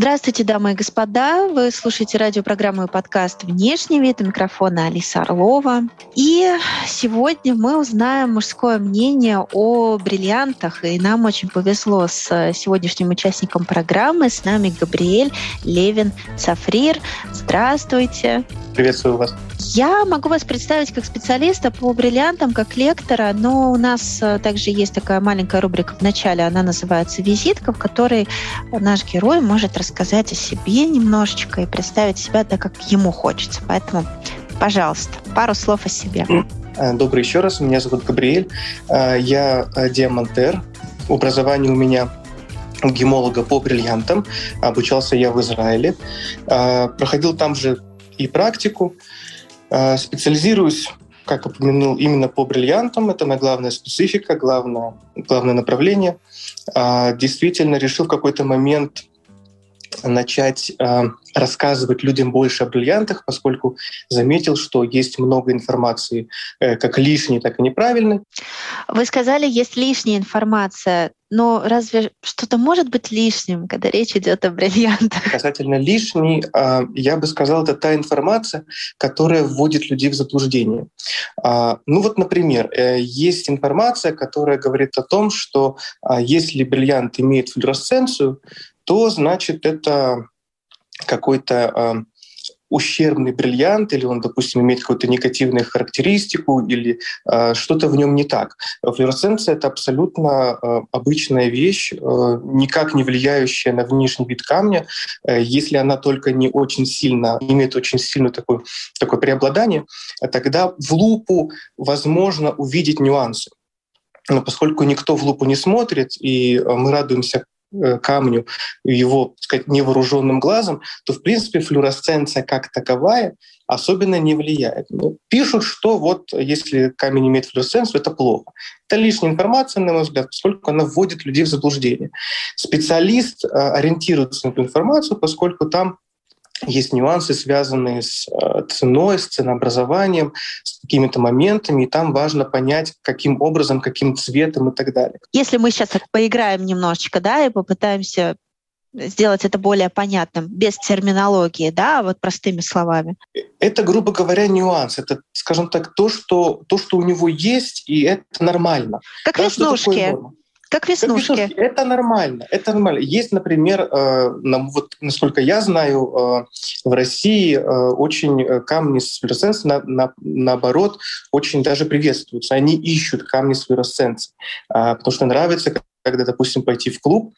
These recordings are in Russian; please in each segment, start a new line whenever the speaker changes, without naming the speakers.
Здравствуйте, дамы и господа. Вы слушаете радиопрограмму и подкаст «Внешний вид». У микрофона Алиса Орлова. И сегодня мы узнаем мужское мнение о бриллиантах. И нам очень повезло с сегодняшним участником программы. С нами Габриэль Левин Сафрир. Здравствуйте.
Приветствую вас.
Я могу вас представить как специалиста по бриллиантам, как лектора, но у нас э, также есть такая маленькая рубрика в начале, она называется «Визитка», в которой наш герой может рассказать о себе немножечко и представить себя так, как ему хочется. Поэтому, пожалуйста, пару слов о себе.
Э, добрый еще раз. Меня зовут Габриэль. Э, я диамантер. Образование у меня гемолога по бриллиантам. Обучался я в Израиле. Проходил там же и практику. Э, специализируюсь, как упомянул, именно по бриллиантам. Это моя главная специфика, главное, главное направление. А, действительно решил в какой-то момент начать э, рассказывать людям больше о бриллиантах, поскольку заметил, что есть много информации, э, как лишней, так и неправильной.
Вы сказали, есть лишняя информация, но разве что-то может быть лишним, когда речь идет о бриллиантах?
Касательно лишней, э, я бы сказал, это та информация, которая вводит людей в заблуждение. Э, ну вот, например, э, есть информация, которая говорит о том, что э, если бриллиант имеет флюоресценцию, то значит это какой-то э, ущербный бриллиант, или он, допустим, имеет какую-то негативную характеристику, или э, что-то в нем не так. Флюоресценция — это абсолютно э, обычная вещь, э, никак не влияющая на внешний вид камня, э, если она только не очень сильно, имеет очень сильное такое, такое преобладание, тогда в лупу возможно увидеть нюансы. Но поскольку никто в лупу не смотрит, и мы радуемся Э, камню его, так сказать, невооруженным глазом, то, в принципе, флюоресценция как таковая особенно не влияет. Ну, пишут, что вот если камень имеет флюоресценцию, это плохо. Это лишняя информация, на мой взгляд, поскольку она вводит людей в заблуждение. Специалист э, ориентируется на эту информацию, поскольку там есть нюансы, связанные с э, ценой, с ценообразованием, с какими-то моментами, и там важно понять, каким образом, каким цветом и так далее.
Если мы сейчас так поиграем немножечко, да, и попытаемся сделать это более понятным, без терминологии, да, вот простыми словами?
Это, грубо говоря, нюанс. Это, скажем так, то, что, то, что у него есть, и это нормально.
Как да, веснушки. Как веснушки. Как веснушки.
Это нормально. Это нормально. Есть, например, э, вот, насколько я знаю, э, в России э, очень камни с флюоресценцией, на, на, наоборот, очень даже приветствуются. Они ищут камни с флюоресценцией, э, потому что нравится, когда, допустим, пойти в клуб,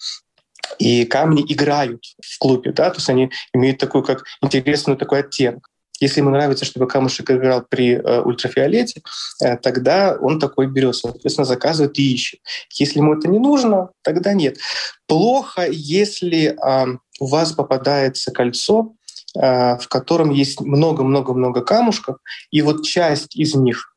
и камни играют в клубе, да, то есть они имеют такой, как интересный такой оттенок. Если ему нравится, чтобы камушек играл при э, ультрафиолете, э, тогда он такой берет, соответственно, заказывает и ищет. Если ему это не нужно, тогда нет. Плохо, если э, у вас попадается кольцо, э, в котором есть много-много-много камушков, и вот часть из них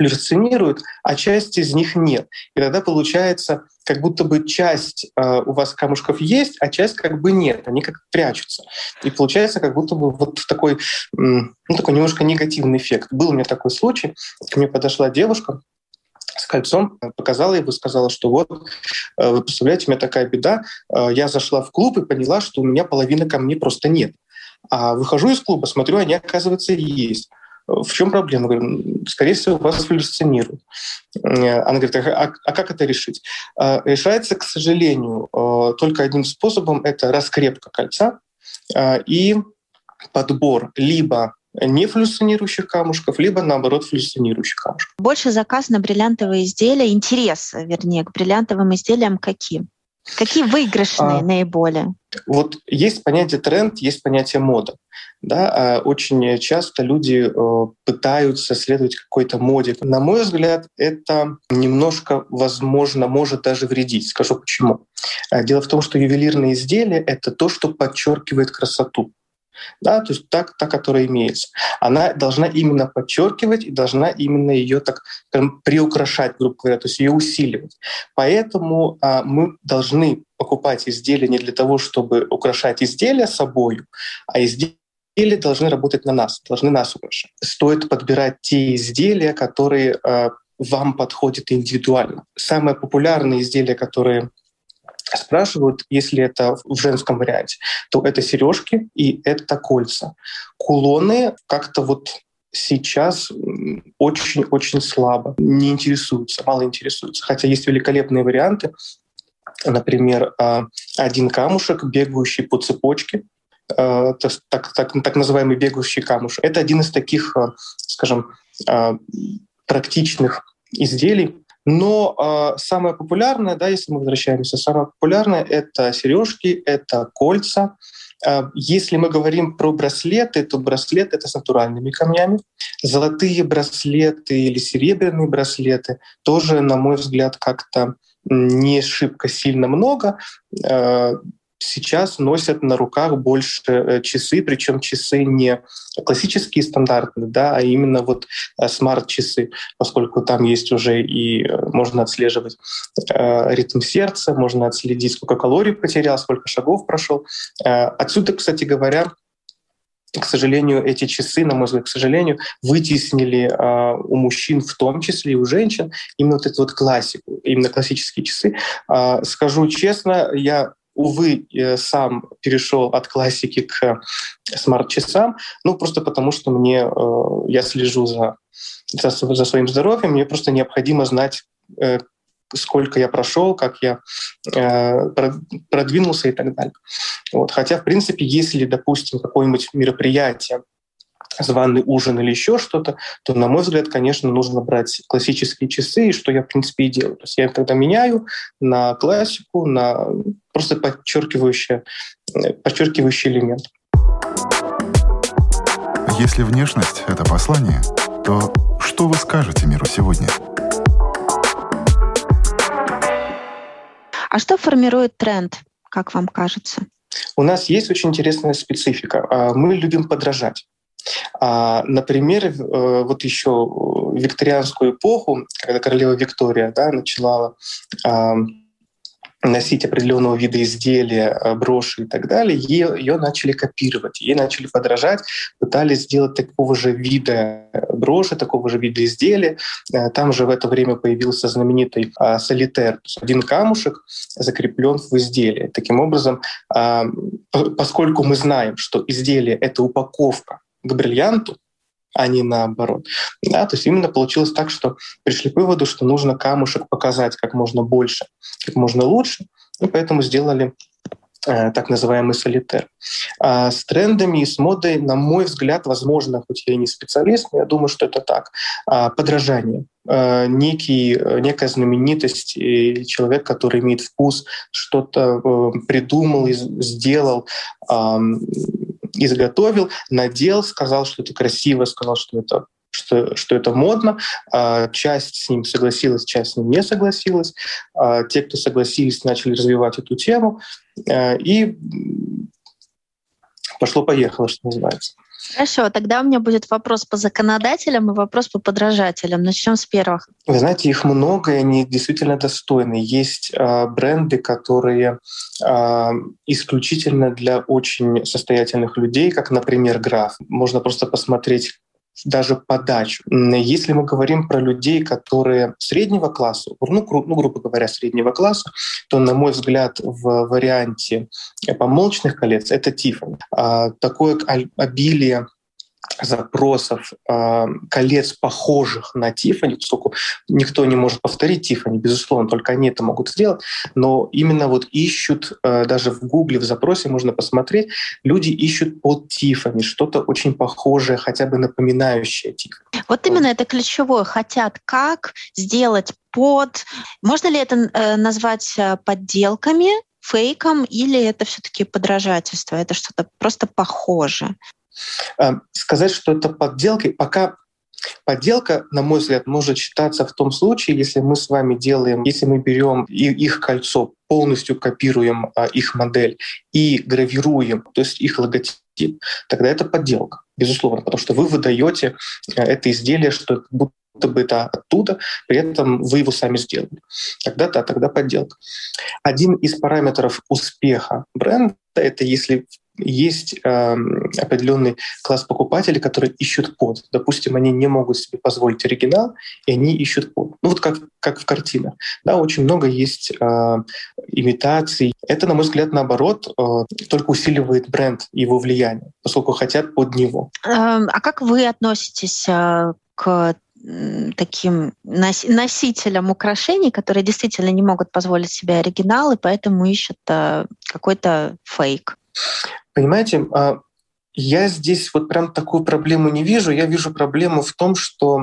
флюоресцинируют, а часть из них нет. И тогда получается, как будто бы часть э, у вас камушков есть, а часть как бы нет. Они как прячутся. И получается как будто бы вот такой, ну, такой немножко негативный эффект. Был у меня такой случай. Ко мне подошла девушка, с кольцом, показала его, сказала, что вот, э, вы представляете, у меня такая беда. Э, я зашла в клуб и поняла, что у меня половины камней просто нет. А выхожу из клуба, смотрю, они, оказывается, есть. В чем проблема? Говорю, скорее всего, вас галлюцинируют. Она говорит, а, а как это решить? А, решается, к сожалению, а, только одним способом – это раскрепка кольца и подбор либо не флюсонирующих камушков, либо наоборот флюсонирующих камушков.
Больше заказ на бриллиантовые изделия, интерес, вернее, к бриллиантовым изделиям каким? Какие выигрышные а, наиболее?
Вот есть понятие тренд, есть понятие мода. Да? А очень часто люди э, пытаются следовать какой-то моде. На мой взгляд, это немножко, возможно, может даже вредить. Скажу почему. А, дело в том, что ювелирные изделия — это то, что подчеркивает красоту. Да, то есть та, та, которая имеется. Она должна именно подчеркивать и должна именно ее так скажем, приукрашать, грубо говоря, то есть ее усиливать. Поэтому а, мы должны покупать изделия не для того, чтобы украшать изделия собой, а изделия изделия должны работать на нас, должны нас украшать. Стоит подбирать те изделия, которые э, вам подходят индивидуально. Самые популярные изделия, которые спрашивают, если это в женском варианте, то это сережки и это кольца. Кулоны как-то вот сейчас очень-очень слабо, не интересуются, мало интересуются. Хотя есть великолепные варианты. Например, а, один камушек, бегающий по цепочке, а, так, так, так называемый бегающий камушек. Это один из таких, а, скажем, практичных изделий, но э, самое популярное, да, если мы возвращаемся, самое популярное это сережки, это кольца. Э, если мы говорим про браслеты, то браслет это с натуральными камнями. Золотые браслеты или серебряные браслеты тоже, на мой взгляд, как-то не шибко сильно много. Э, сейчас носят на руках больше э, часы, причем часы не классические стандартные, да, а именно вот э, смарт-часы, поскольку там есть уже и э, можно отслеживать ритм сердца, можно отследить, сколько калорий потерял, сколько шагов прошел. Отсюда, кстати говоря, к сожалению, эти часы, на мой взгляд, к сожалению, вытеснили э, у мужчин, в том числе и у женщин, именно вот эту вот классику, именно классические часы. Э, скажу честно, я увы, сам перешел от классики к смарт-часам, ну просто потому что мне э, я слежу за, за, за своим здоровьем, мне просто необходимо знать, э, сколько я прошел, как я э, продвинулся и так далее. Вот. Хотя, в принципе, если, допустим, какое-нибудь мероприятие званый ужин или еще что-то, то, на мой взгляд, конечно, нужно брать классические часы, и что я, в принципе, и делаю. То есть я их тогда меняю на классику, на просто подчеркивающий, подчеркивающий элемент.
Если внешность — это послание, то что вы скажете миру сегодня?
А что формирует тренд, как вам кажется?
У нас есть очень интересная специфика. А, мы любим подражать. А, например, э, вот еще в викторианскую эпоху, когда королева Виктория да, начала носить определенного вида изделия, э, броши и так далее, ее, начали копировать, ей начали подражать, пытались сделать такого же вида броши, такого же вида изделия. Э, там же в это время появился знаменитый а, солитер, один камушек закреплен в изделии. Таким образом, а, поскольку мы знаем, что изделие — это упаковка к бриллианту, а не наоборот. Да, то есть именно получилось так, что пришли к выводу, что нужно камушек показать как можно больше, как можно лучше, и поэтому сделали э, так называемый солитер. А с трендами и с модой, на мой взгляд, возможно, хоть я и не специалист, но я думаю, что это так, а, подражание. А, некий, некая знаменитость и человек, который имеет вкус, что-то э, придумал, сделал, изготовил, надел, сказал, что это красиво, сказал, что это что, что это модно. А, часть с ним согласилась, часть с ним не согласилась. А, те, кто согласились, начали развивать эту тему. А, и пошло-поехало, что называется.
Хорошо, тогда у меня будет вопрос по законодателям и вопрос по подражателям. Начнем с первых.
Вы знаете, их много, и они действительно достойны. Есть э, бренды, которые э, исключительно для очень состоятельных людей, как, например, Граф. Можно просто посмотреть даже подачу. Если мы говорим про людей, которые среднего класса, ну, ну грубо говоря, среднего класса, то, на мой взгляд, в варианте помолчных колец это Тиффани. Такое обилие запросов э, колец, похожих на Тифани, поскольку никто не может повторить Тифани, безусловно, только они это могут сделать, но именно вот ищут, э, даже в Гугле в запросе можно посмотреть, люди ищут под Тифани, что-то очень похожее, хотя бы напоминающее Тифани.
Вот именно это ключевое. Хотят как сделать под... Можно ли это э, назвать э, подделками, фейком, или это все-таки подражательство, это что-то просто похоже?
Э, сказать, что это подделка, пока Подделка, на мой взгляд, может считаться в том случае, если мы с вами делаем, если мы берем их кольцо, полностью копируем а, их модель и гравируем, то есть их логотип тогда это подделка, безусловно, потому что вы выдаете э, это изделие, что будто бы это оттуда, при этом вы его сами сделали. Тогда да, тогда подделка. Один из параметров успеха бренда — это если есть э, определенный класс покупателей, которые ищут код. Допустим, они не могут себе позволить оригинал, и они ищут код. Ну вот как, как в картинах. Да, очень много есть э, имитаций. Это, на мой взгляд, наоборот, э, только усиливает бренд его влияние, поскольку хотят под него.
Эм, а как вы относитесь э, к таким носителям украшений, которые действительно не могут позволить себе оригинал, и поэтому ищут э, какой-то фейк.
Понимаете, а, я здесь вот прям такую проблему не вижу. Я вижу проблему в том, что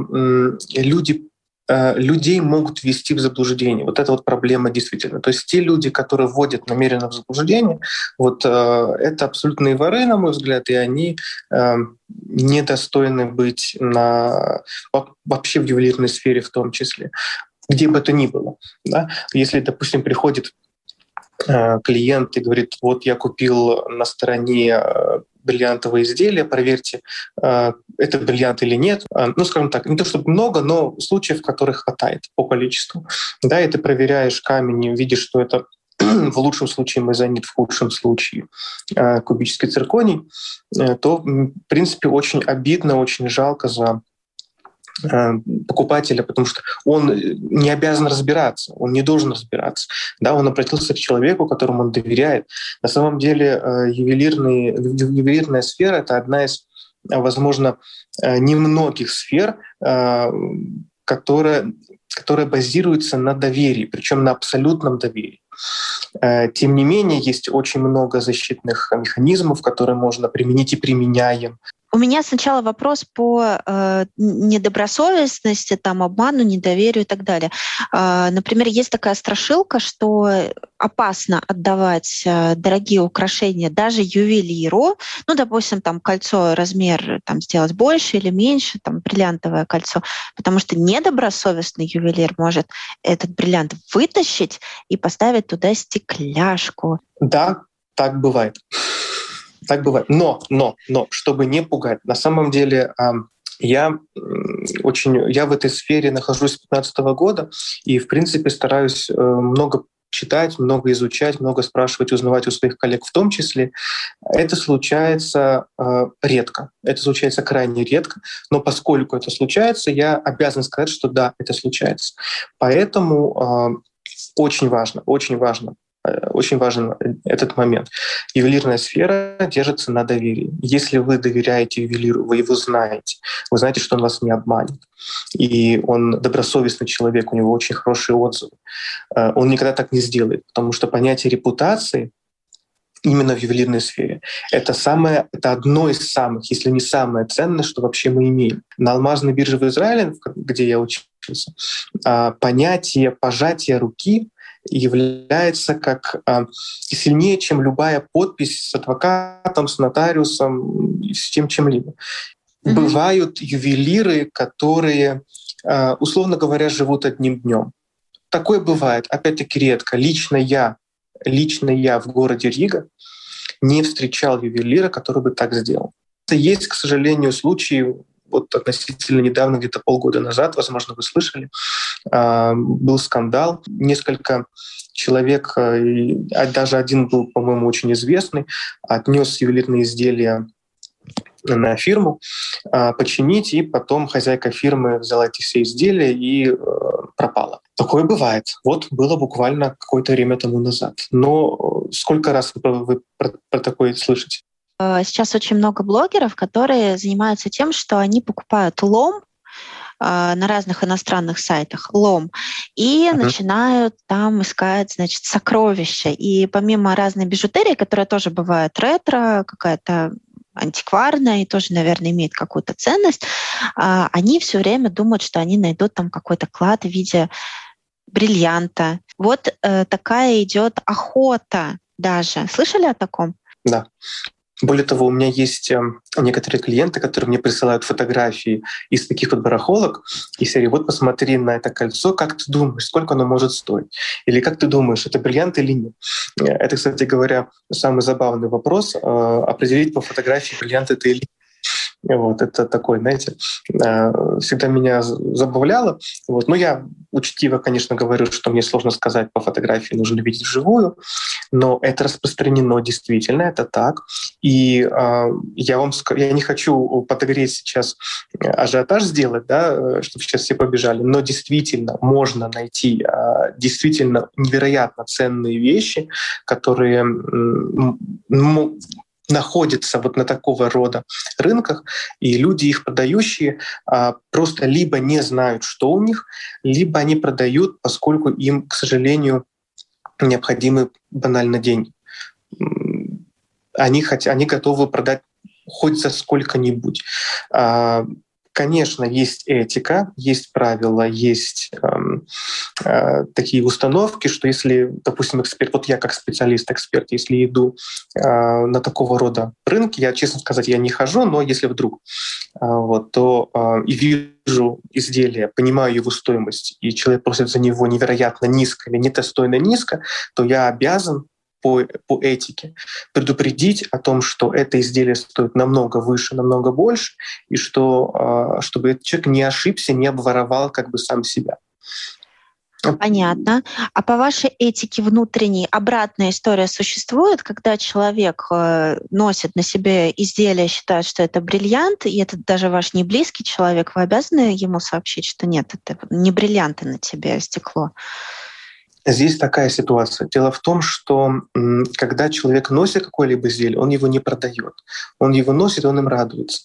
люди э, людей могут ввести в заблуждение. Вот это вот проблема действительно. То есть те люди, которые вводят намеренно в заблуждение, вот э, это абсолютные воры, на мой взгляд, и они э, недостойны быть на, вообще в ювелирной сфере в том числе, где бы то ни было. Да? Если, допустим, приходит клиент и говорит, вот я купил на стороне э, бриллиантовое изделие, проверьте, э, это бриллиант или нет. Ну, скажем так, не то чтобы много, но случаев, которых хватает по количеству. Да, и ты проверяешь камень видишь, что это в лучшем случае мезонит, в худшем случае кубический цирконий, то, в принципе, очень обидно, очень жалко за Э, покупателя, потому что он не обязан разбираться, он не должен разбираться. Да, он обратился к человеку, которому он доверяет. На самом деле э, ювелирный, ювелирная сфера — это одна из, возможно, э, немногих сфер, которая, которая базируется на доверии, причем на абсолютном доверии. Тем не менее, есть очень много защитных механизмов, которые можно применить и применяем.
У меня сначала вопрос по э, недобросовестности, там, обману, недоверию и так далее. Э, например, есть такая страшилка, что опасно отдавать э, дорогие украшения даже ювелиру. Ну, допустим, там кольцо размер там, сделать больше или меньше, там бриллиантовое кольцо, потому что недобросовестный ювелир может этот бриллиант вытащить и поставить туда стекляшку.
Да, так бывает. Так бывает. Но, но, но, чтобы не пугать, на самом деле я очень, я в этой сфере нахожусь с 2015 года и, в принципе, стараюсь э, много читать, много изучать, много спрашивать, узнавать у своих коллег в том числе. Это случается э, редко. Это случается крайне редко. Но поскольку это случается, я обязан сказать, что да, это случается. Поэтому э, очень важно, очень важно очень важен этот момент. Ювелирная сфера держится на доверии. Если вы доверяете ювелиру, вы его знаете, вы знаете, что он вас не обманет, и он добросовестный человек, у него очень хорошие отзывы, э, он никогда так не сделает, потому что понятие репутации именно в ювелирной сфере. Это, самое, это одно из самых, если не самое ценное, что вообще мы имеем. На алмазной бирже в Израиле, где я учился, а, понятие пожатия руки является как а, сильнее, чем любая подпись с адвокатом, с нотариусом, с тем чем-либо. Mm-hmm. Бывают ювелиры, которые, а, условно говоря, живут одним днем. Такое бывает, опять-таки редко. Лично я, лично я в городе Рига не встречал ювелира, который бы так сделал. Есть, к сожалению, случаи, вот относительно недавно, где-то полгода назад, возможно, вы слышали, а, был скандал. Несколько человек, а даже один был, по-моему, очень известный, отнес ювелирные изделия на фирму а, починить, и потом хозяйка фирмы взяла эти все изделия и э, пропала. Такое бывает. Вот было буквально какое-то время тому назад. Но сколько раз вы про, про такое слышите?
Э, сейчас очень много блогеров, которые занимаются тем, что они покупают лом э, на разных иностранных сайтах лом и uh-huh. начинают там искать, значит, сокровища. И помимо разной бижутерии, которая тоже бывает ретро, какая-то антикварная и тоже, наверное, имеет какую-то ценность, э, они все время думают, что они найдут там какой-то клад в виде бриллианта. Вот такая идет охота даже. Слышали о таком?
Да. Более того, у меня есть эм, некоторые клиенты, которые мне присылают фотографии из таких вот барахолок и серии «Вот посмотри на это кольцо, как ты думаешь, сколько оно может стоить?» Или «Как ты думаешь, это бриллиант или нет?» Это, кстати говоря, самый забавный вопрос э, — определить по фотографии, бриллиант это или нет. Вот, это такой, знаете, э, всегда меня забавляло. Вот. Но я учтиво, конечно, говорю, что мне сложно сказать по фотографии, нужно видеть вживую, но это распространено действительно, это так. И э, я вам я не хочу подогреть сейчас ажиотаж сделать, да, э, чтобы сейчас все побежали, но действительно можно найти э, действительно невероятно ценные вещи, которые находятся вот на такого рода рынках, и люди, их продающие, а, просто либо не знают, что у них, либо они продают, поскольку им, к сожалению, необходимы банально деньги. Они, хотя, они готовы продать хоть за сколько-нибудь. Конечно, есть этика, есть правила, есть э, э, такие установки, что если, допустим, эксперт, вот я как специалист, эксперт, если иду э, на такого рода рынки, я, честно сказать, я не хожу, но если вдруг, э, вот, то э, и вижу изделие, понимаю его стоимость, и человек просит за него невероятно низко или недостойно низко, то я обязан по, по этике, предупредить о том, что это изделие стоит намного выше, намного больше, и что, а, чтобы этот человек не ошибся, не обворовал как бы сам себя.
Понятно. А по вашей этике внутренней обратная история существует, когда человек э, носит на себе изделие, считает, что это бриллиант, и это даже ваш не близкий человек, вы обязаны ему сообщить, что нет, это не бриллианты на тебе, а стекло?
Здесь такая ситуация. Дело в том, что когда человек носит какое-либо изделие, он его не продает. Он его носит, он им радуется.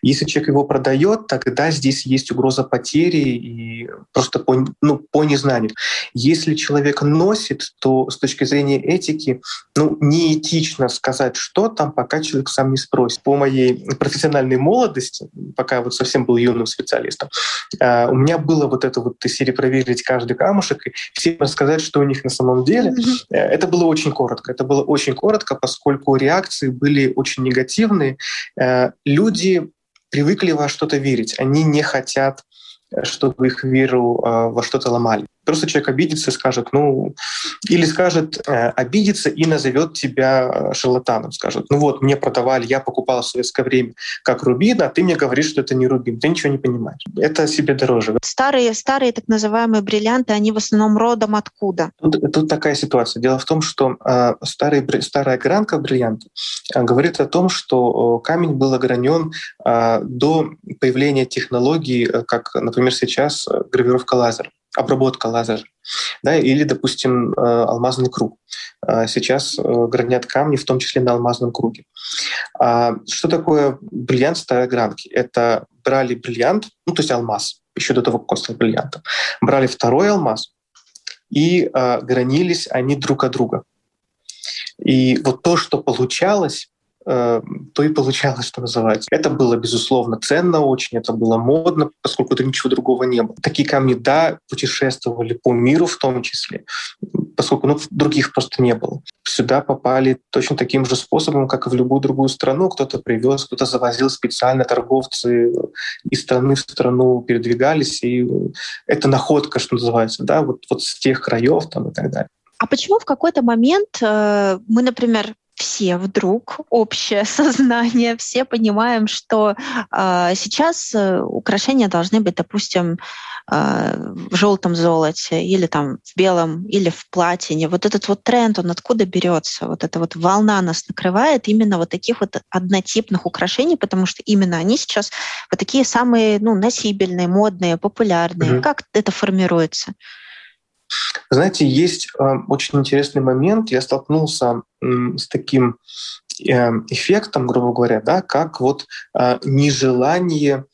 Если человек его продает, тогда здесь есть угроза потери и просто по, ну, по незнанию. Если человек носит, то с точки зрения этики ну, неэтично сказать, что там, пока человек сам не спросит. По моей профессиональной молодости, пока я вот совсем был юным специалистом, а, у меня было вот это вот серии проверить каждый камушек и всем рассказать, что у них на самом деле. Mm-hmm. Это было очень коротко. Это было очень коротко, поскольку реакции были очень негативные. Э, люди привыкли во что-то верить. Они не хотят, э, чтобы их веру во что-то ломали. Просто человек обидится и скажет, ну, или скажет, э, обидится и назовет тебя э, шарлатаном, скажет, ну вот, мне продавали, я покупал в советское время как рубин, а ты мне говоришь, что это не рубин, ты ничего не понимаешь. Это себе дороже.
Старые, старые так называемые бриллианты, они в основном родом откуда?
Тут, тут такая ситуация. Дело в том, что э, старый, старая гранка бриллианта э, говорит о том, что э, камень был огранен э, до появления технологий, э, как, например, сейчас э, гравировка лазером обработка лазер, да, или, допустим, э, алмазный круг. Э, сейчас э, гранят камни, в том числе на алмазном круге. А что такое бриллиант старой гранки? Это брали бриллиант, ну, то есть алмаз, еще до того, как он стал бриллиантом. Брали второй алмаз, и гранились они друг от друга. И вот то, что получалось, Э, то и получалось, что называется. Это было, безусловно, ценно очень, это было модно, поскольку это ничего другого не было. Такие камни, да, путешествовали по миру в том числе, поскольку ну, других просто не было. Сюда попали точно таким же способом, как и в любую другую страну. Кто-то привез, кто-то завозил специально, торговцы из страны в страну передвигались, и это находка, что называется, да, вот, вот с тех краев там и так далее.
А почему в какой-то момент э, мы, например, все вдруг общее сознание, все понимаем, что э, сейчас украшения должны быть, допустим, э, в желтом золоте или там в белом или в платине. Вот этот вот тренд, он откуда берется? Вот эта вот волна нас накрывает именно вот таких вот однотипных украшений, потому что именно они сейчас вот такие самые ну, носибельные, модные, популярные. Mm-hmm. Как это формируется?
Знаете, есть э, очень интересный момент. Я столкнулся с таким э, эффектом, грубо говоря, да, как вот э, нежелание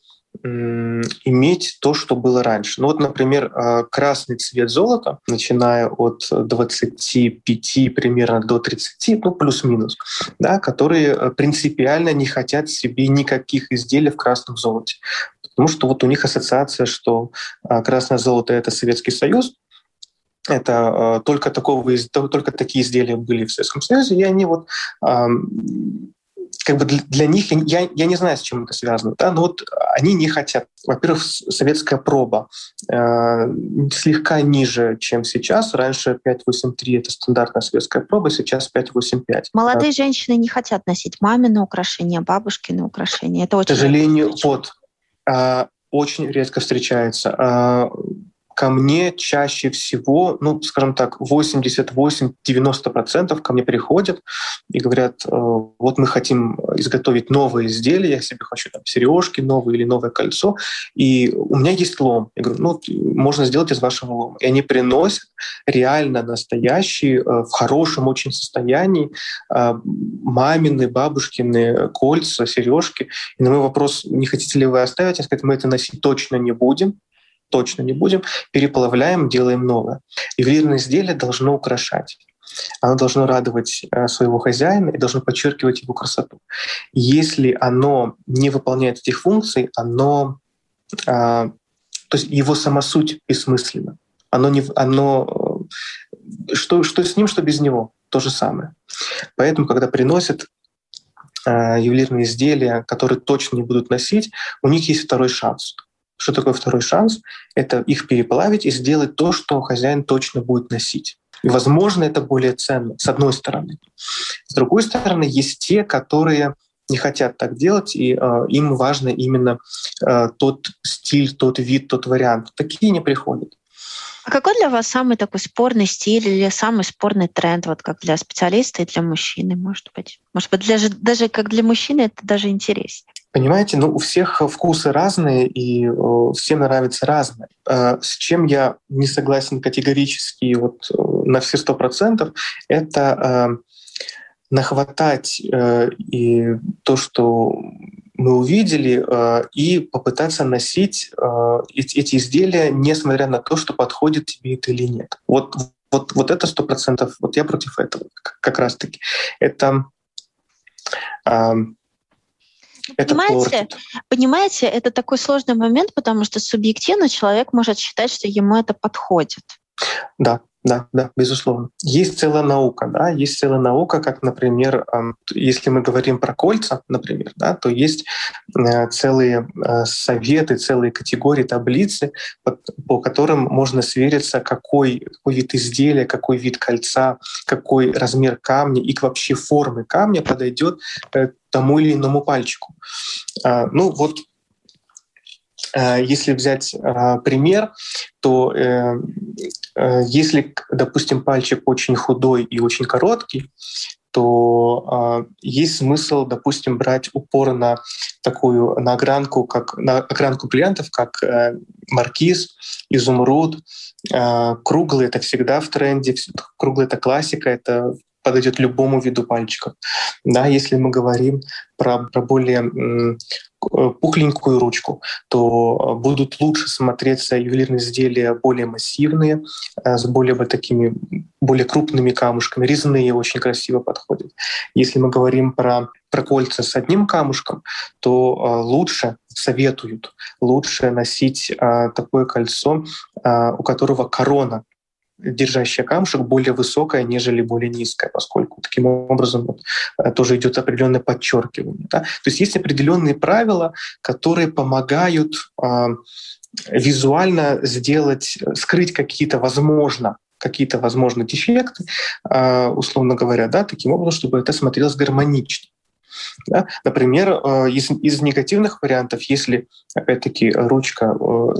иметь то, что было раньше. Ну вот, например, красный цвет золота, начиная от 25 примерно до 30, ну плюс-минус, да, которые принципиально не хотят себе никаких изделий в красном золоте. Потому что вот у них ассоциация, что красное золото — это Советский Союз, это э, только, такого, только такие изделия были в Советском Союзе, и они вот как бы для, для них, я, я не знаю, с чем это связано, да, но вот они не хотят. Во-первых, советская проба э, слегка ниже, чем сейчас. Раньше 583 это стандартная советская проба, сейчас 585.
Молодые да. женщины не хотят носить мамины украшения, бабушкины украшения. Это очень
К сожалению, вот, э, очень редко встречается. Э, ко мне чаще всего, ну, скажем так, 88-90% ко мне приходят и говорят, э, вот мы хотим изготовить новые изделия, я себе хочу там сережки новые или новое кольцо, и у меня есть лом. Я говорю, ну, можно сделать из вашего лома. И они приносят реально настоящие, э, в хорошем очень состоянии э, мамины, бабушкины кольца, сережки. И на мой вопрос, не хотите ли вы оставить, я сказать, мы это носить точно не будем, точно не будем, переплавляем, делаем новое. Ювелирное изделие должно украшать. Оно должно радовать э, своего хозяина и должно подчеркивать его красоту. Если оно не выполняет этих функций, оно, а, то есть его сама суть бессмысленна. Оно не, оно, э, что, что с ним, что без него, то же самое. Поэтому, когда приносят э, ювелирные изделия, которые точно не будут носить, у них есть второй шанс — что такое второй шанс? Это их переплавить и сделать то, что хозяин точно будет носить. И, возможно, это более ценно, с одной стороны. С другой стороны, есть те, которые не хотят так делать, и э, им важно именно э, тот стиль, тот вид, тот вариант. Такие не приходят.
А какой для вас самый такой спорный стиль или самый спорный тренд, вот как для специалиста и для мужчины, может быть? Может быть, даже, даже как для мужчины это даже интереснее?
Понимаете, ну у всех вкусы разные, и э, всем нравится разное. Э, с чем я не согласен категорически вот э, на все сто процентов, это э, нахватать э, и то, что мы увидели, э, и попытаться носить э, эти изделия, несмотря на то, что подходит тебе это или нет. Вот, вот, вот это сто процентов. Вот я против этого как раз-таки. Это
э, это понимаете, понимаете, это такой сложный момент, потому что субъективно человек может считать, что ему это подходит.
Да, да, да, безусловно. Есть целая наука, да, есть целая наука, как, например, если мы говорим про кольца, например, да, то есть э, целые э, советы, целые категории, таблицы, по которым можно свериться, какой, какой вид изделия, какой вид кольца, какой размер камня и вообще формы камня подойдет э, тому или иному пальчику. А, ну вот если взять э, пример, то э, если, допустим, пальчик очень худой и очень короткий, то есть смысл, допустим, брать упор на такую на огранку, как на огранку бриллиантов, как маркиз, изумруд, круглый это всегда в тренде, круглый это классика, это подойдет любому виду пальчиков. Да, если мы говорим про, про более Э, пухленькую ручку, то э, будут лучше смотреться ювелирные изделия более массивные, э, с более вот такими более крупными камушками. Резные очень красиво подходят. Если мы говорим про, про кольца с одним камушком, то лучше советуют лучше носить такое кольцо, у которого корона держащая камушек более высокая, нежели более низкая, поскольку таким образом вот, э, тоже идет определенное подчеркивание. Да? То есть есть определенные правила, которые помогают э, визуально сделать, скрыть какие-то, возможно, какие-то, возможно, дефекты, э, условно говоря, да, таким образом, чтобы это смотрелось гармонично. Да? Например, э, из, из негативных вариантов, если, опять-таки, ручка э,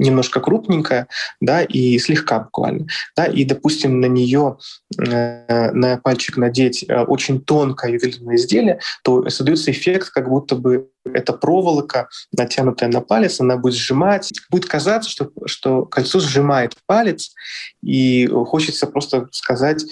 немножко крупненькая, да, и слегка буквально, да, и, допустим, на нее, э, на пальчик надеть э, очень тонкое ювелирное изделие, то создается эффект, как будто бы эта проволока, натянутая на палец, она будет сжимать. Будет казаться, что, что кольцо сжимает палец, и хочется просто сказать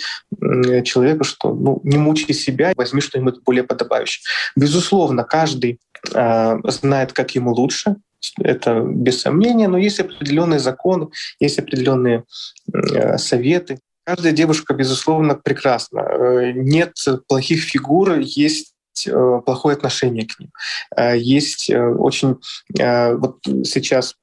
человеку, что ну, не мучай себя, возьми что-нибудь более подобающее. Безусловно, каждый знает, как ему лучше, это без сомнения, но есть определенные законы, есть определенные э, советы. Каждая девушка, безусловно, прекрасна. Э, нет плохих фигур, есть э, плохое отношение к ним. Есть очень... Вот сейчас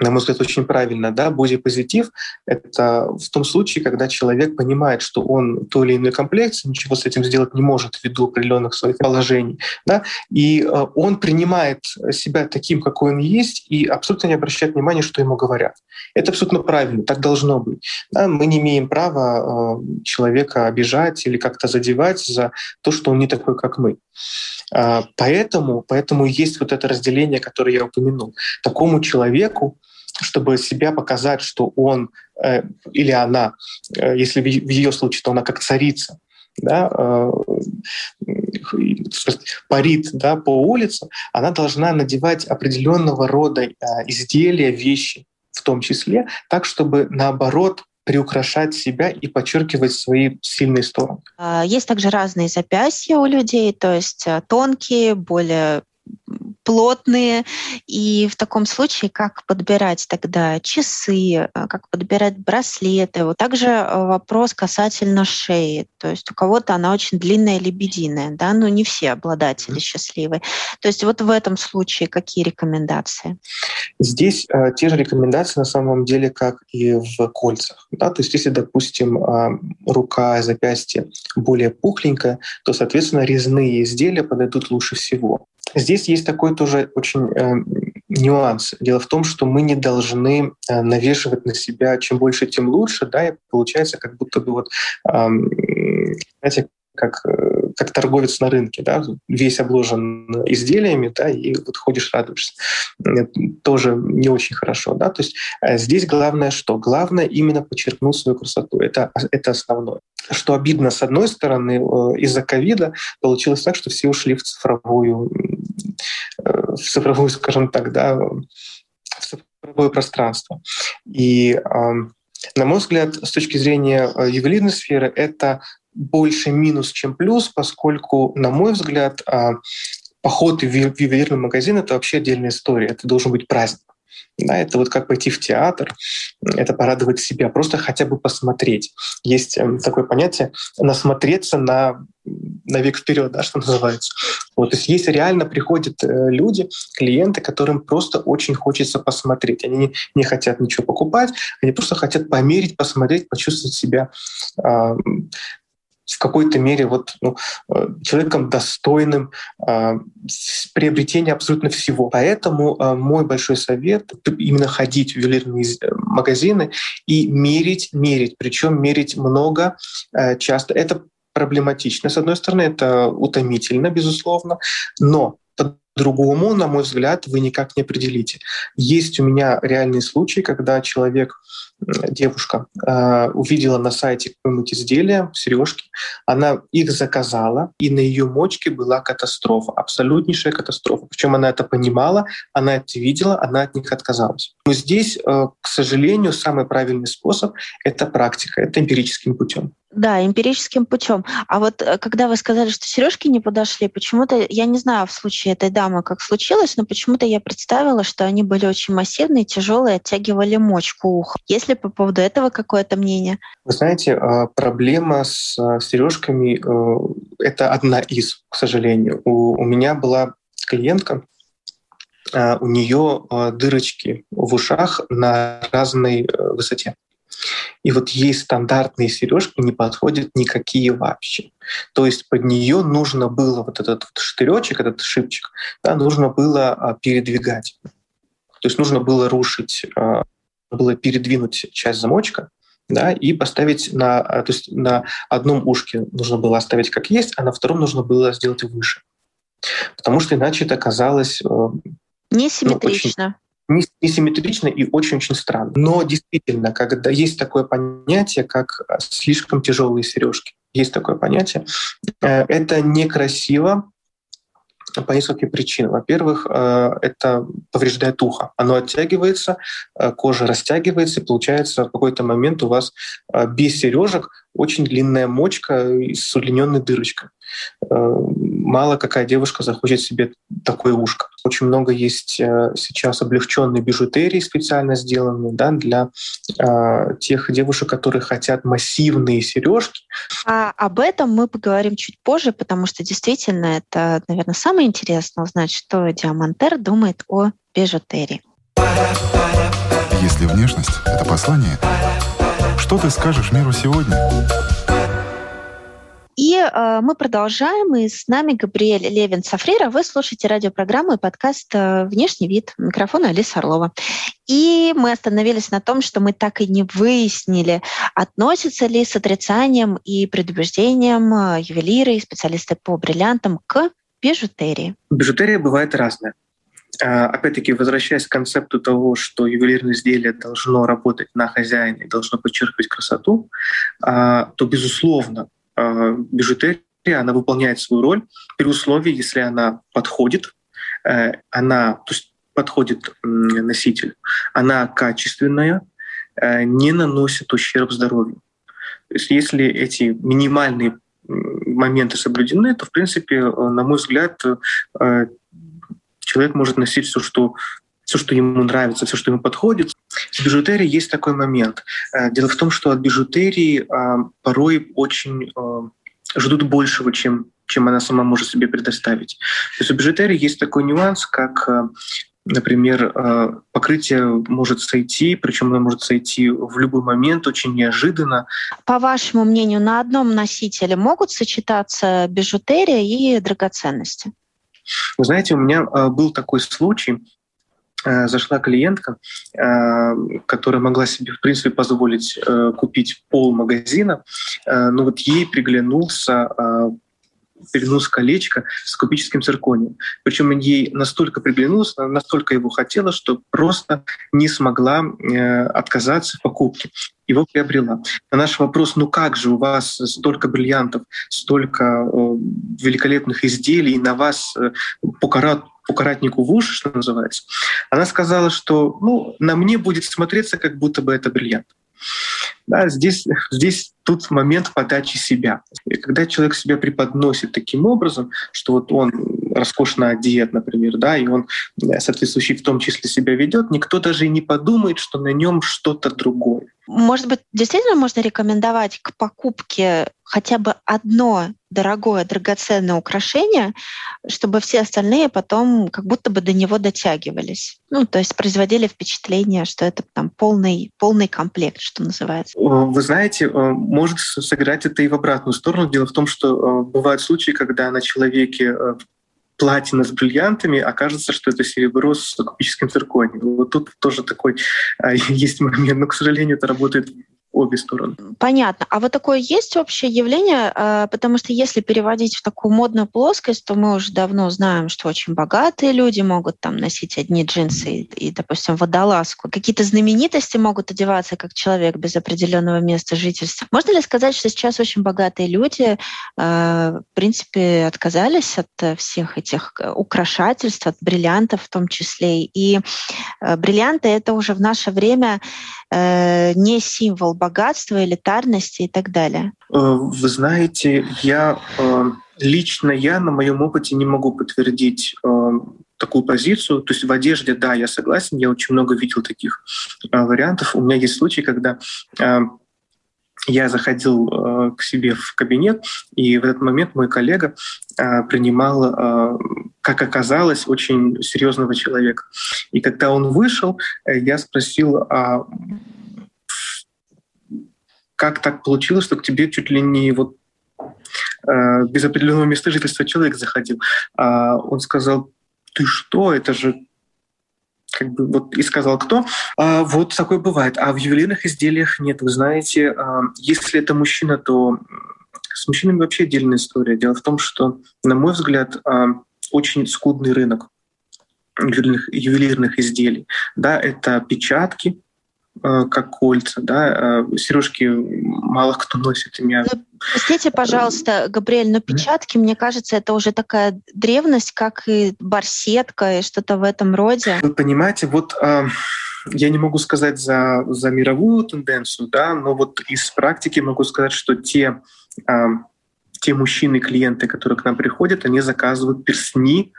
на мой взгляд, очень правильно, да, бодипозитив — это в том случае, когда человек понимает, что он то или иной комплекции, ничего с этим сделать не может ввиду определенных своих положений, да, и э, он принимает себя таким, какой он есть, и абсолютно не обращает внимания, что ему говорят. Это абсолютно правильно, так должно быть. Да, мы не имеем права э, человека обижать или как-то задевать за то, что он не такой, как мы. Э, поэтому, поэтому есть вот это разделение, которое я упомянул. Такому человеку чтобы себя показать, что он э, или она, э, если в, в ее случае, то она как царица, да, э, парит да, по улице, она должна надевать определенного рода э, изделия, вещи в том числе, так, чтобы наоборот приукрашать себя и подчеркивать свои сильные стороны.
А, есть также разные запястья у людей, то есть э, тонкие, более плотные. И в таком случае как подбирать тогда часы, э, как подбирать браслеты. Вот также э, вопрос касательно шеи. То есть у кого-то она очень длинная лебединая, да, но не все обладатели счастливы. То есть вот в этом случае какие рекомендации?
Здесь э, те же рекомендации на самом деле, как и в кольцах. Да? То есть если, допустим, э, рука, запястье более пухленькая, то, соответственно, резные изделия подойдут лучше всего. Здесь есть такой тоже очень э, нюанс. Дело в том, что мы не должны э, навешивать на себя чем больше, тем лучше, да, и получается как будто бы вот, э, знаете, как, э, как торговец на рынке, да, весь обложен изделиями, да, и вот ходишь, радуешься. Это тоже не очень хорошо, да, то есть э, здесь главное что? Главное именно подчеркнуть свою красоту, это, это основное. Что обидно, с одной стороны, э, из-за ковида получилось так, что все ушли в цифровую, в цифровую, скажем так, да, в цифровое пространство. И на мой взгляд, с точки зрения ювелирной сферы, это больше минус, чем плюс, поскольку, на мой взгляд, а, поход в ювелирный магазин — это вообще отдельная история. Это должен быть праздник. Да, это вот как пойти в театр, это порадовать себя, просто хотя бы посмотреть. Есть эм, такое понятие насмотреться на, на век вперед, да, что называется. Вот, то есть есть реально приходят э, люди, клиенты, которым просто очень хочется посмотреть. Они не, не хотят ничего покупать, они просто хотят померить, посмотреть, почувствовать себя э, в какой-то мере вот, ну, э, человеком достойным э, приобретения абсолютно всего. Поэтому э, мой большой совет — именно ходить в ювелирные э, магазины и мерить, мерить, причем мерить много, э, часто. Это проблематично. С одной стороны, это утомительно, безусловно, но по-другому, на мой взгляд, вы никак не определите. Есть у меня реальные случаи, когда человек девушка э, увидела на сайте какое-нибудь изделие, сережки, она их заказала, и на ее мочке была катастрофа, абсолютнейшая катастрофа. Причем она это понимала, она это видела, она от них отказалась. Но здесь, э, к сожалению, самый правильный способ — это практика, это эмпирическим путем.
Да, эмпирическим путем. А вот э, когда вы сказали, что сережки не подошли, почему-то, я не знаю в случае этой дамы, как случилось, но почему-то я представила, что они были очень массивные, тяжелые, оттягивали мочку уха. Есть ли по поводу этого какое-то мнение?
Вы знаете, а, проблема с а, сережками э, — это одна из, к сожалению. У, у меня была клиентка, а, у нее дырочки в ушах на разной э, высоте. И вот ей стандартные сережки не подходят никакие вообще. То есть под нее нужно было вот этот вот штыречек, этот шипчик, да, нужно было а, передвигать. То есть нужно было рушить, а, было передвинуть часть замочка, да, и поставить на, а, то есть на одном ушке нужно было оставить как есть, а на втором нужно было сделать выше. Потому что иначе это казалось... Э,
Несимметрично.
Ну, очень несимметрично и очень-очень странно. Но действительно, когда есть такое понятие, как э, слишком тяжелые сережки, есть такое понятие, э, это некрасиво, по нескольким причинам. Во-первых, э, это повреждает ухо. Оно оттягивается, кожа растягивается, и получается в какой-то момент у вас без сережек очень длинная мочка с удлиненной дырочкой. Мало какая девушка захочет себе такое ушко. Очень много есть э, сейчас облегченной бижутерии специально сделанной да, для э, тех девушек, которые хотят массивные сережки.
А об этом мы поговорим чуть позже, потому что действительно это, наверное, самое интересное узнать, что Диамантер думает о бижутерии.
Если внешность — это послание, что ты скажешь миру сегодня?
И э, мы продолжаем, и с нами Габриэль Левин-Сафрира. Вы слушаете радиопрограмму и подкаст э, «Внешний вид». Микрофон Алиса Орлова. И мы остановились на том, что мы так и не выяснили, относятся ли с отрицанием и предубеждением э, ювелиры и специалисты по бриллиантам к бижутерии.
Бижутерия бывает разная. А, опять-таки, возвращаясь к концепту того, что ювелирное изделие должно работать на хозяина и должно подчеркивать красоту, то, безусловно, бижутерия, она выполняет свою роль при условии, если она подходит, э, она то есть подходит носителю, она качественная, э, не наносит ущерб здоровью. То есть если эти минимальные моменты соблюдены, то, в принципе, э, на мой взгляд, человек может носить все, что все, что ему нравится, все, что ему подходит. С бижутерией есть такой момент. Э, дело в том, что от бижутерии э, порой очень э, ждут большего, чем, чем она сама может себе предоставить. То есть у бижутерии есть такой нюанс, как Например, покрытие может сойти, причем оно может сойти в любой момент, очень неожиданно.
По вашему мнению, на одном носителе могут сочетаться бижутерия и драгоценности?
Вы знаете, у меня был такой случай. Э, зашла клиентка, э, которая могла себе, в принципе, позволить э, купить пол магазина, но вот ей приглянулся приглянулось колечко с кубическим цирконием. Причем ей настолько приглянулось, настолько его хотела, что просто не смогла отказаться в покупке. Его приобрела. На наш вопрос, ну как же у вас столько бриллиантов, столько великолепных изделий, на вас по карату укоротнику в уши, что называется, она сказала, что ну, на мне будет смотреться, как будто бы это бриллиант. Да, здесь, здесь тут момент подачи себя. И когда человек себя преподносит таким образом, что вот он роскошно одет, например, да, и он э, соответствующий в том числе себя ведет, никто даже и не подумает, что на нем что-то другое.
Может быть, действительно можно рекомендовать к покупке хотя бы одно дорогое, драгоценное украшение, чтобы все остальные потом как будто бы до него дотягивались. Ну, то есть производили впечатление, что это там полный, полный комплект, что называется.
Вы знаете, может сыграть это и в обратную сторону. Дело в том, что бывают случаи, когда на человеке платина с бриллиантами, окажется, что это серебро с кубическим цирконием. Вот тут тоже такой а, есть момент, но, к сожалению, это работает обе стороны.
Понятно. А вот такое есть общее явление, а, потому что если переводить в такую модную плоскость, то мы уже давно знаем, что очень богатые люди могут там носить одни джинсы и, и допустим, водолазку. Какие-то знаменитости могут одеваться как человек без определенного места жительства. Можно ли сказать, что сейчас очень богатые люди, а, в принципе, отказались от всех этих украшательств, от бриллиантов в том числе? И а, бриллианты — это уже в наше время э, не символ богатства, элитарности и так далее?
Э, вы знаете, я э, лично я на моем опыте не могу подтвердить э, такую позицию. То есть в одежде, да, я согласен, я очень много видел таких вариантов. У меня есть случаи, когда я заходил э, к себе в кабинет, и в этот момент мой коллега э, принимал, э, как оказалось, очень серьезного человека. И когда он вышел, я спросил, а как так получилось, что к тебе чуть ли не вот э, без определенного места жительства человек заходил. А он сказал, ты что, это же как бы вот и сказал кто. А, вот такое бывает. А в ювелирных изделиях нет. Вы знаете, а, если это мужчина, то с мужчинами вообще отдельная история. Дело в том, что, на мой взгляд, а, очень скудный рынок ювелирных, ювелирных изделий. Да, это печатки, как кольца, да, э, сережки мало кто носит ими.
Ну, простите, пожалуйста, Габриэль, но печатки, мне кажется, это уже такая древность, как и барсетка и что-то в этом роде.
Вы понимаете, вот э, я не могу сказать за, за мировую тенденцию, да, но вот из практики могу сказать, что те, те мужчины, клиенты, которые к нам приходят, они заказывают персни, а,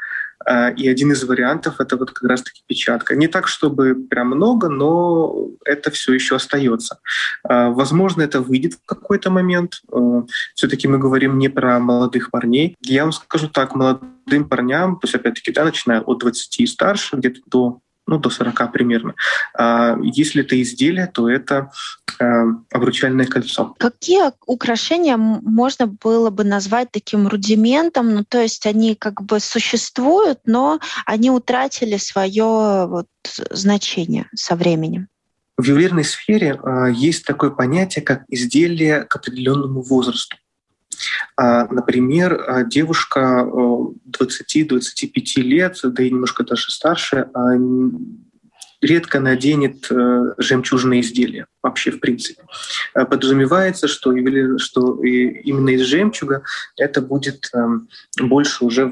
и один из вариантов — это вот как раз-таки печатка. Не так, чтобы прям много, но это все еще остается. А, возможно, это выйдет в какой-то момент. А, Все-таки мы говорим не про молодых парней. Я вам скажу так, молодым парням, то есть опять-таки, да, начиная от 20 и старше, где-то до ну, до 40 примерно. А если это изделие, то это э, обручальное кольцо.
Какие украшения можно было бы назвать таким рудиментом? Ну, то есть они как бы существуют, но они утратили свое вот, значение со временем.
В ювелирной сфере э, есть такое понятие, как изделие к определенному возрасту. А, например, а, девушка 20-25 лет, да и немножко даже старше, а, редко наденет э, жемчужные изделия вообще в принципе. Подразумевается, что, что именно из жемчуга это будет эм, больше уже э,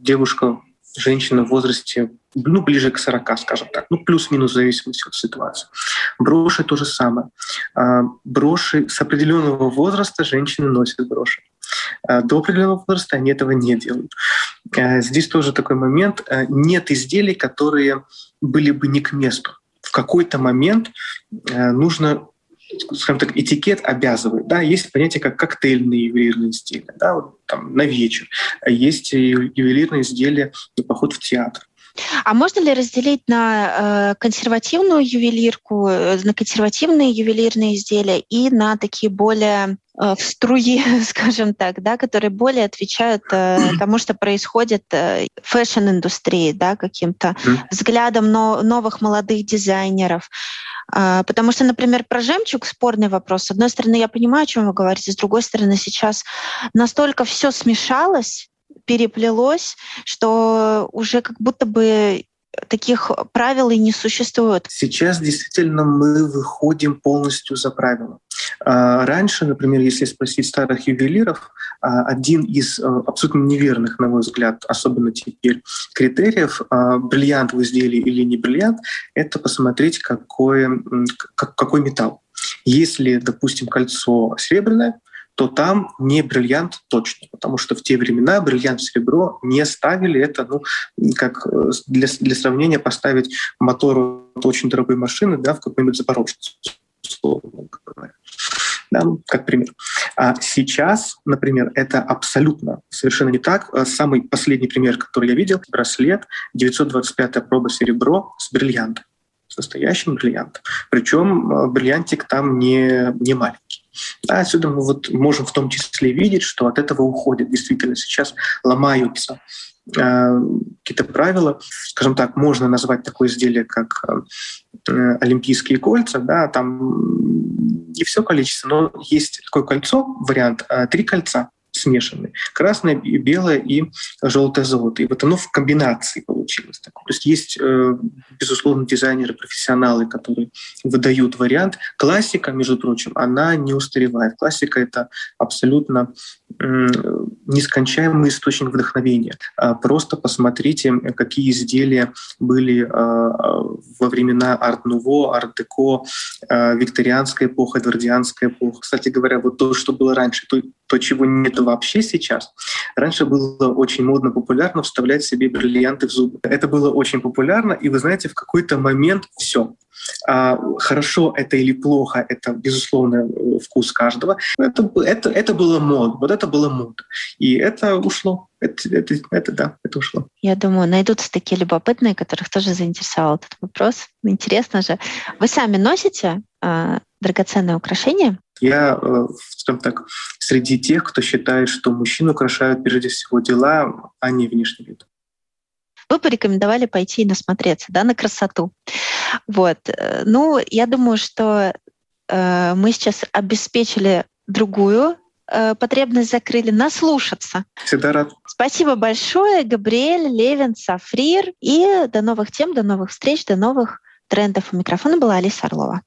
девушка женщина в возрасте ну, ближе к 40, скажем так, ну, плюс-минус в зависимости от ситуации. Броши то же самое. А, броши с определенного возраста женщины носят броши. А, до определенного возраста они этого не делают. А, здесь тоже такой момент. Нет изделий, которые были бы не к месту. В какой-то момент нужно скажем так, этикет обязывает. Да? Есть понятие как коктейльные ювелирные изделия, да, вот, там, на вечер. Есть ювелирные изделия на поход в театр.
А можно ли разделить на э, консервативную ювелирку, э, на консервативные ювелирные изделия и на такие более э, в струе, скажем так, да, которые более отвечают э, тому, что происходит э, в fashion-индустрии, да, каким-то взглядом но, новых молодых дизайнеров. Э, потому что, например, про жемчуг спорный вопрос. С одной стороны, я понимаю, о чем вы говорите, с другой стороны, сейчас настолько все смешалось, переплелось, что уже как будто бы таких правил и не существует.
Сейчас действительно мы выходим полностью за правила. А, раньше, например, если спросить старых ювелиров, а, один из а, абсолютно неверных, на мой взгляд, особенно теперь, критериев бриллиант в изделии или не бриллиант, это посмотреть, какой, какой металл. Если, допустим, кольцо серебряное, то там не бриллиант точно, потому что в те времена бриллиант в серебро не ставили. Это, ну, как э, для, для сравнения поставить мотор очень дорогой машины да, в какой-нибудь Запорожец, условно говоря. Да, ну, как пример. А сейчас, например, это абсолютно совершенно не так. Э, самый последний пример, который я видел, браслет 925 проба серебро с бриллиантом, с настоящим бриллиантом. Причем э, бриллиантик там не, не маленький. Да, отсюда мы вот можем в том числе видеть, что от этого уходит. Действительно, сейчас ломаются э, какие-то правила. Скажем так, можно назвать такое изделие, как э, олимпийские кольца, да, там не все количество, но есть такое кольцо, вариант, э, три кольца смешаны. Красное, белое и желтое золото. И вот оно в комбинации получилось. То есть есть, э, безусловно, дизайнеры, профессионалы, которые выдают вариант. Классика, между прочим, она не устаревает. Классика — это абсолютно нескончаемый источник вдохновения. А просто посмотрите, какие изделия были а, во времена арт-нуво, арт-деко, а, викторианская эпоха, эдвардианская эпоха. Кстати говоря, вот то, что было раньше, то, то, чего нет вообще сейчас. Раньше было очень модно, популярно вставлять себе бриллианты в зубы. Это было очень популярно, и вы знаете, в какой-то момент все. А, хорошо это или плохо, это, безусловно, вкус каждого. Это, это, это было мод, вот это было мод. И это ушло. Это, это, это да, это ушло.
Я думаю, найдутся такие любопытные, которых тоже заинтересовал этот вопрос. Интересно же. Вы сами носите э, драгоценные украшения?
Я, э, скажем так, среди тех, кто считает, что мужчин украшают прежде всего дела, а не внешний вид.
Вы порекомендовали пойти и насмотреться да, на красоту. Вот. Э, ну, я думаю, что э, мы сейчас обеспечили другую э, потребность закрыли, наслушаться.
Всегда рад.
Спасибо большое, Габриэль, Левин, Сафрир. И до новых тем, до новых встреч, до новых трендов. У микрофона была Алиса Орлова.